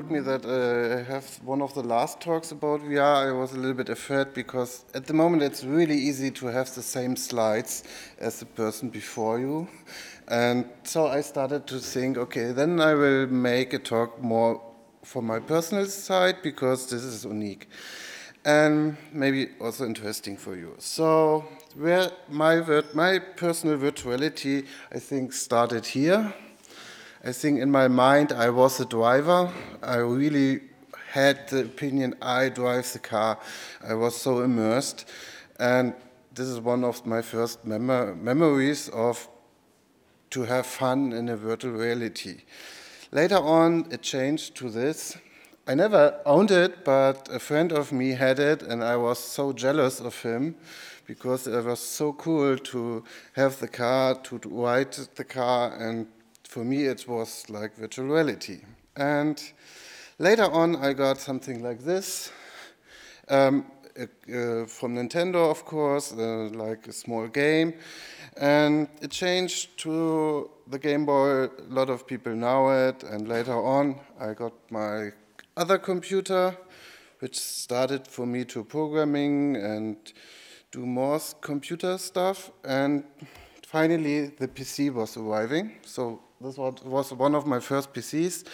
told me that uh, I have one of the last talks about VR, I was a little bit afraid because at the moment it's really easy to have the same slides as the person before you. And so I started to think, okay, then I will make a talk more for my personal side because this is unique and maybe also interesting for you. So where my, my personal virtuality, I think, started here. I think in my mind I was a driver. I really had the opinion I drive the car. I was so immersed. And this is one of my first mem memories of to have fun in a virtual reality. Later on, it changed to this. I never owned it, but a friend of me had it, and I was so jealous of him because it was so cool to have the car, to ride the car, and for me it was like virtual reality. And later on, I got something like this. Um, uh, from Nintendo, of course, uh, like a small game. And it changed to the Game Boy. A lot of people know it. And later on, I got my other computer, which started for me to programming and do more computer stuff. And finally, the PC was arriving. So this was one of my first PCs.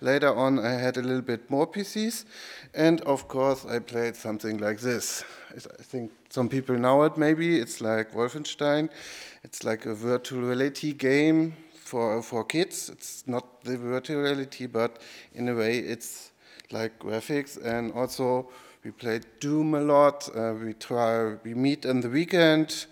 Later on, I had a little bit more PCs. And of course, I played something like this. I think some people know it maybe. It's like Wolfenstein. It's like a virtual reality game for, for kids. It's not the virtual reality, but in a way, it's like graphics. And also, we played Doom a lot. Uh, we try, we meet in the weekend.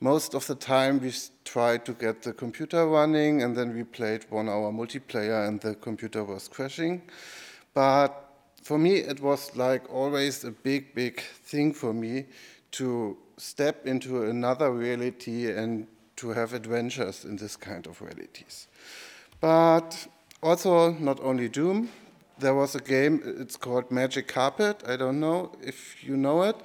Most of the time, we tried to get the computer running, and then we played one hour multiplayer, and the computer was crashing. But for me, it was like always a big, big thing for me to step into another reality and to have adventures in this kind of realities. But also, not only Doom, there was a game, it's called Magic Carpet. I don't know if you know it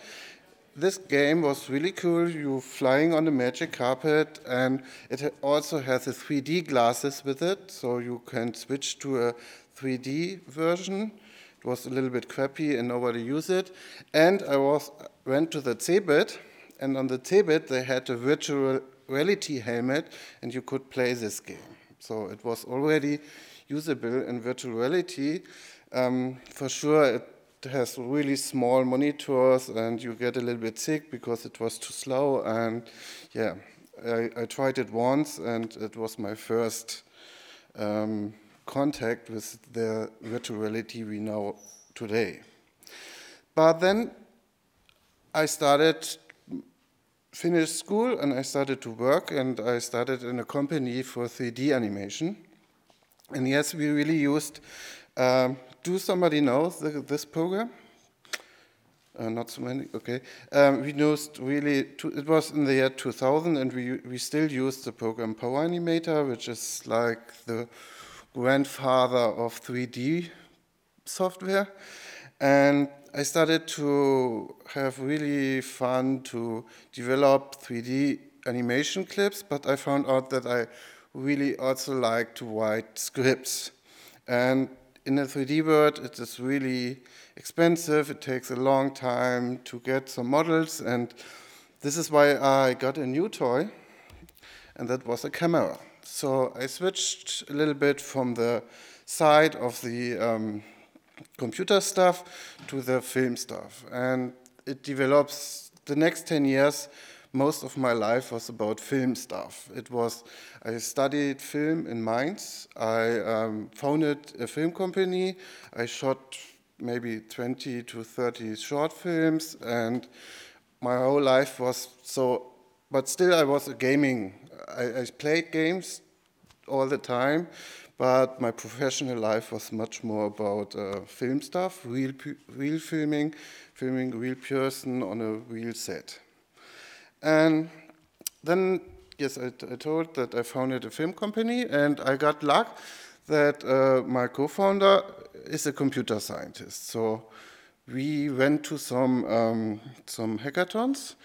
this game was really cool. You're flying on the magic carpet, and it also has a 3D glasses with it, so you can switch to a 3D version. It was a little bit crappy, and nobody used it. And I was went to the CeBIT, and on the CeBIT they had a virtual reality helmet, and you could play this game. So it was already usable in virtual reality. Um, for sure, it has really small monitors and you get a little bit sick because it was too slow. And yeah, I, I tried it once and it was my first um, contact with the virtual reality we know today. But then I started finished school and I started to work and I started in a company for 3D animation. And yes, we really used um, do somebody know the, this program? Uh, not so many, okay. Um, we used really, to, it was in the year 2000 and we, we still use the program Power Animator, which is like the grandfather of 3D software. And I started to have really fun to develop 3D animation clips, but I found out that I really also like to write scripts. And in a 3D world, it is really expensive. It takes a long time to get some models, and this is why I got a new toy, and that was a camera. So I switched a little bit from the side of the um, computer stuff to the film stuff, and it develops the next 10 years most of my life was about film stuff. It was, I studied film in Mainz. I um, founded a film company. I shot maybe 20 to 30 short films, and my whole life was so, but still I was a gaming. I, I played games all the time, but my professional life was much more about uh, film stuff, real, real filming, filming real person on a real set. And then, yes, I, told that I founded a film company, and I got luck that uh, my co-founder is a computer scientist. So we went to some um, some hackathons,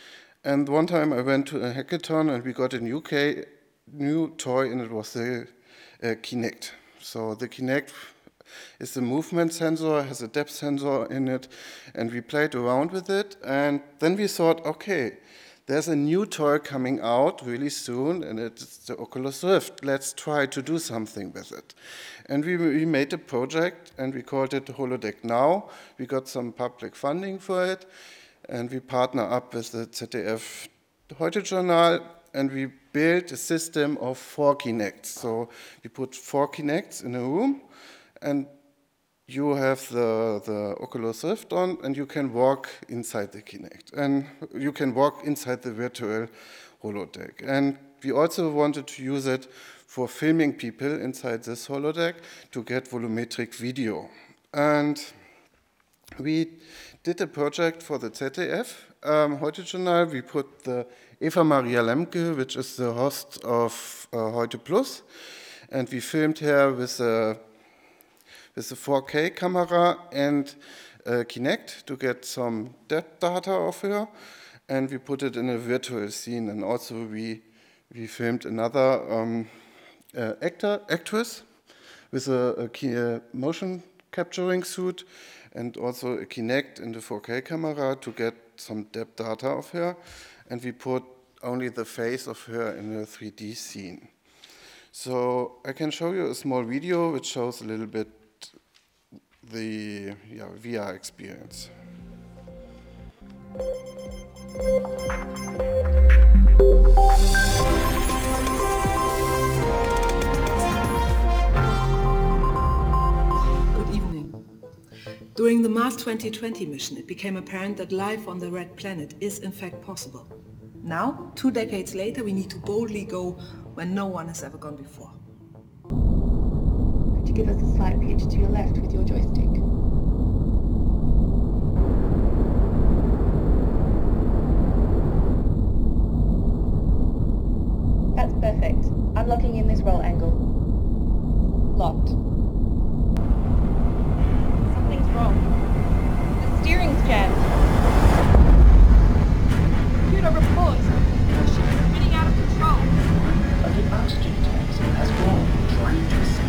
and one time I went to a hackathon and we got a new, K, new toy, and it was the uh, Kinect. So the Kinect is a movement sensor, has a depth sensor in it, and we played around with it. And then we thought, okay, there's a new toy coming out really soon, and it's the Oculus Rift. Let's try to do something with it. And we, we made a project, and we called it Holodeck Now. We got some public funding for it, and we partner up with the ZDF Heute Journal, and we built a system of four Kinects. So we put four Kinects in a room, and you have the, the Oculus Rift on and you can walk inside the Kinect. And you can walk inside the virtual holodeck. And we also wanted to use it for filming people inside this holodeck to get volumetric video. And we did a project for the ZDF, um, Heute Journal. We put the Eva Maria Lemke, which is the host of uh, Heute Plus, and we filmed her with a with a 4K camera and Kinect to get some depth data of her, and we put it in a virtual scene. And also we we filmed another um, uh, actor actress with a, a, a, motion capturing suit and also a Kinect and the 4K camera to get some depth data of her, and we put only the face of her in a 3D scene. So I can show you a small video which shows a little bit the yeah, VR experience. Good evening. During the Mars 2020 mission, it became apparent that life on the Red Planet is in fact possible. Now, two decades later, we need to boldly go where no one has ever gone before give us a slight pitch to your left with your joystick. That's perfect. I'm locking in this roll angle. Locked. Something's wrong. The steering's jammed. Computer report. The ship is spinning out of control. The oxygen tanks has grown, trying to sense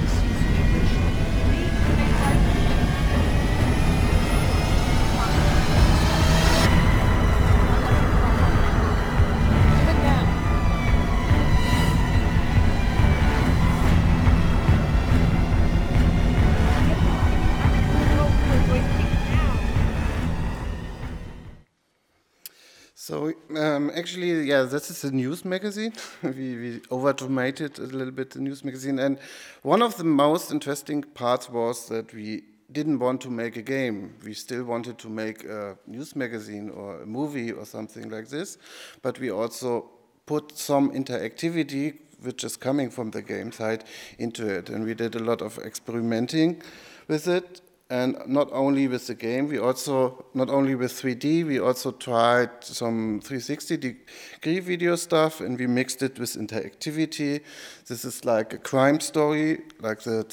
So um, actually, yeah, this is a news magazine. we, we over-automated a little bit the news magazine, and one of the most interesting parts was that we didn't want to make a game. We still wanted to make a news magazine or a movie or something like this, but we also put some interactivity, which is coming from the game side, into it, and we did a lot of experimenting with it and not only with the game, we also, not only with 3D, we also tried some 360 degree video stuff and we mixed it with interactivity. This is like a crime story, like the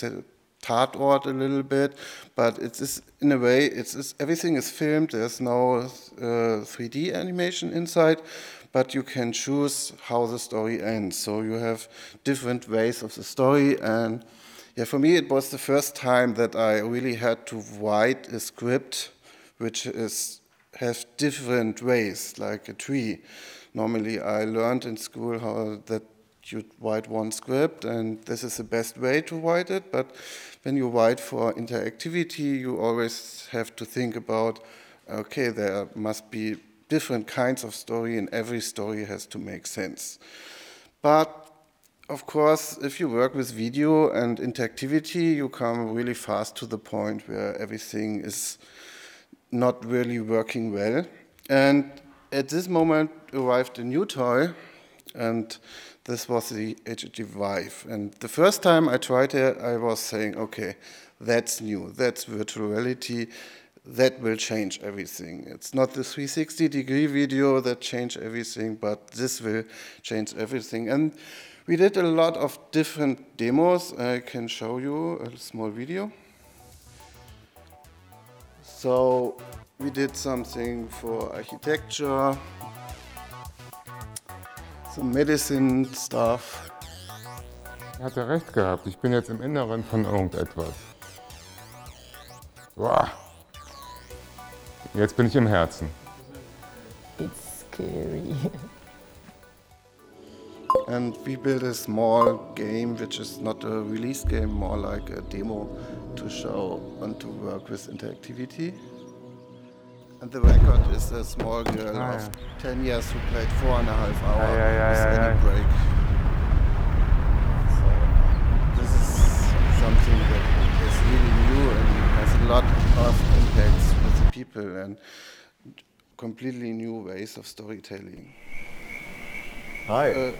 Tatort a little bit, but it is in a way, it's, it's everything is filmed. There's no uh, 3D animation inside, but you can choose how the story ends. So you have different ways of the story and yeah, for me, it was the first time that I really had to write a script which is has different ways, like a tree. Normally, I learned in school how that you write one script, and this is the best way to write it. But when you write for interactivity, you always have to think about, okay, there must be different kinds of story, and every story has to make sense. But of course, if you work with video and interactivity, you come really fast to the point where everything is not really working well. And at this moment arrived a new toy, and this was the HTC Vive. And the first time I tried it, I was saying, okay, that's new, that's virtual reality, that will change everything. It's not the 360 degree video that changed everything, but this will change everything. And we did a lot of different demos. I can show you a small video. So we did something for architecture, some medicine stuff. Er hatte recht gehabt. Ich bin jetzt im Inneren von irgendetwas. Boah. Jetzt bin ich im Herzen. It's scary. And we built a small game, which is not a release game, more like a demo to show and to work with interactivity. And the record is a small girl Ah, of yeah. 10 years who played four and a half hours Aye, aye, aye, with aye, any aye. break. So this is something that is really new and has a lot of impacts with the people and completely new ways of storytelling. Hi, Uh,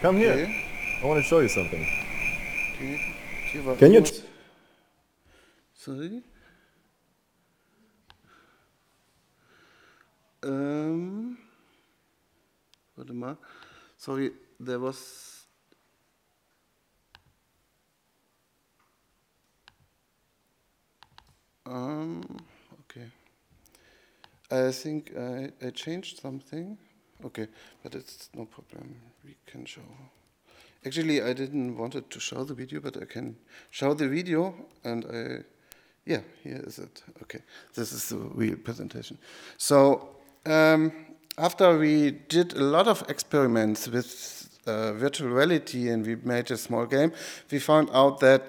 come here. okay. I want to show you something. Okay. Can you Sorry? Ähm, warte mal. Sorry, there was. Um, okay. I think I, I changed something. Okay, but it's no problem. We can show. Actually, I didn't wanted to show the video, but I can show the video, and I, yeah, here is it. Okay, this is the real presentation. So um, after we did a lot of experiments with uh, virtual reality, and we made a small game, we found out that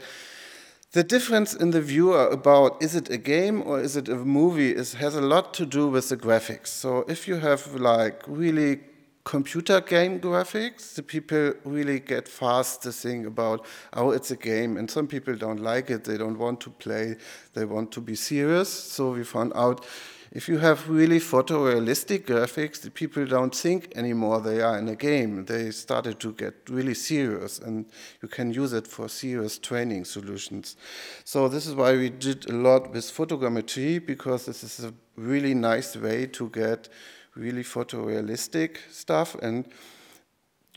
the difference in the viewer about is it a game or is it a movie is, has a lot to do with the graphics. So if you have like really computer game graphics, the people really get fast the thing about, oh, it's a game. And some people don't like it, they don't want to play, they want to be serious. So we found out if you have really photorealistic graphics, the people don't think anymore they are in a game. They started to get really serious, and you can use it for serious training solutions. So this is why we did a lot with photogrammetry because this is a really nice way to get really photorealistic stuff and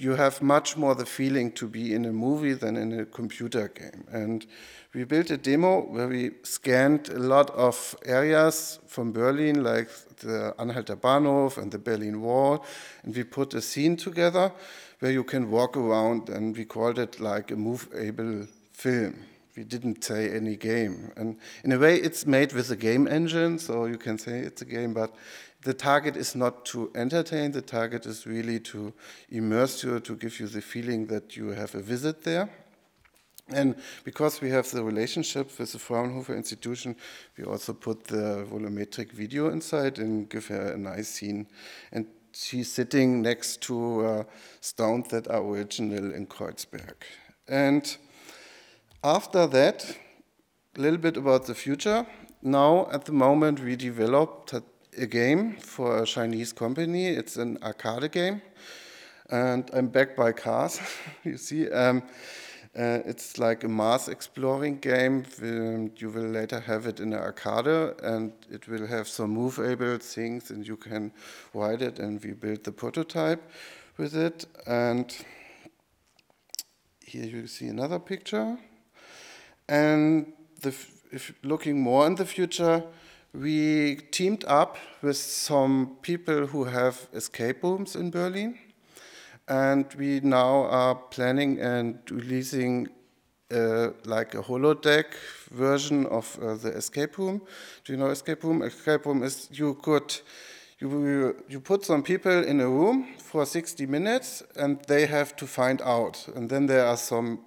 you have much more the feeling to be in a movie than in a computer game. And we built a demo where we scanned a lot of areas from Berlin, like the Anhalter Bahnhof and the Berlin Wall, and we put a scene together where you can walk around, and we called it like a movable film. We didn't say any game. And in a way, it's made with a game engine, so you can say it's a game, but the target is not to entertain, the target is really to immerse you, to give you the feeling that you have a visit there. And because we have the relationship with the Fraunhofer Institution, we also put the volumetric video inside and give her a nice scene. And she's sitting next to uh, stones that are original in Kreuzberg. And after that, a little bit about the future. Now, at the moment, we developed a game for a Chinese company. It's an arcade game, and I'm backed by cars. you see, um, uh, it's like a Mars exploring game. Um, you will later have it in an arcade, and it will have some movable things, and you can ride it. And we built the prototype with it. And here you see another picture. And the, if looking more in the future, we teamed up with some people who have escape rooms in Berlin, and we now are planning and releasing uh, like a holodeck version of uh, the escape room. Do you know escape room? Escape room is you could you you put some people in a room for 60 minutes, and they have to find out, and then there are some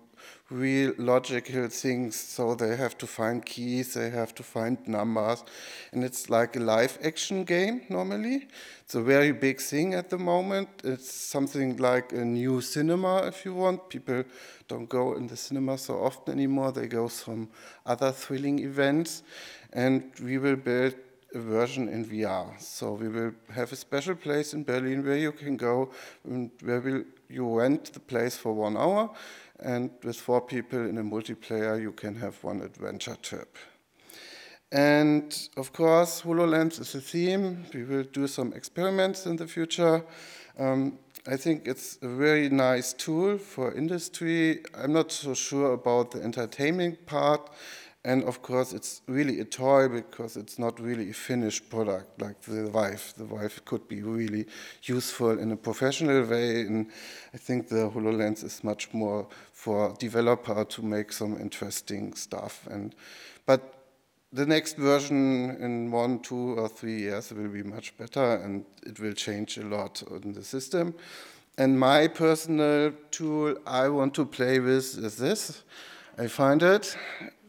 real logical things. So they have to find keys, they have to find numbers, and it's like a live action game normally. It's a very big thing at the moment. It's something like a new cinema, if you want. People don't go in the cinema so often anymore. They go some other thrilling events, and we will build a version in VR. So we will have a special place in Berlin where you can go, and where will you rent the place for one hour, and with four people in a multiplayer, you can have one adventure trip. And of course, HoloLens is a theme. We will do some experiments in the future. Um, I think it's a very nice tool for industry. I'm not so sure about the entertainment part. And of course, it's really a toy because it's not really a finished product like the Vive. The Vive could be really useful in a professional way. And I think the HoloLens is much more for developer to make some interesting stuff. And, but the next version in one, two, or three years will be much better and it will change a lot in the system. And my personal tool I want to play with is this. I find it,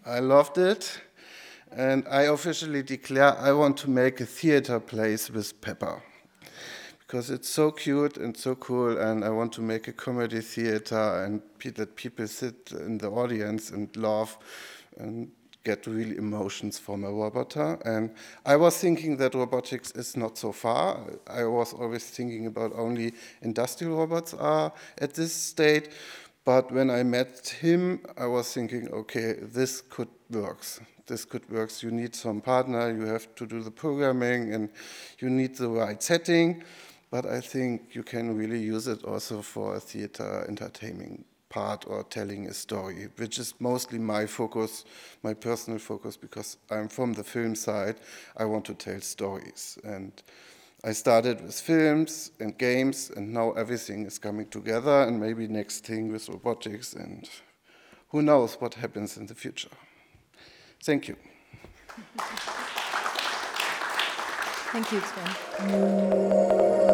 I loved it, and I officially declare I want to make a theater place with Pepper. Because it's so cute and so cool, and I want to make a comedy theater and that people sit in the audience and laugh and get real emotions from a robot. And I was thinking that robotics is not so far. I was always thinking about only industrial robots are at this state. But when I met him, I was thinking, okay, this could work. This could work. You need some partner, you have to do the programming, and you need the right setting. But I think you can really use it also for a theater entertaining part or telling a story, which is mostly my focus, my personal focus, because I'm from the film side. I want to tell stories. And I started with films and games, and now everything is coming together, and maybe next thing with robotics, and who knows what happens in the future. Thank you. Thank you, Sven.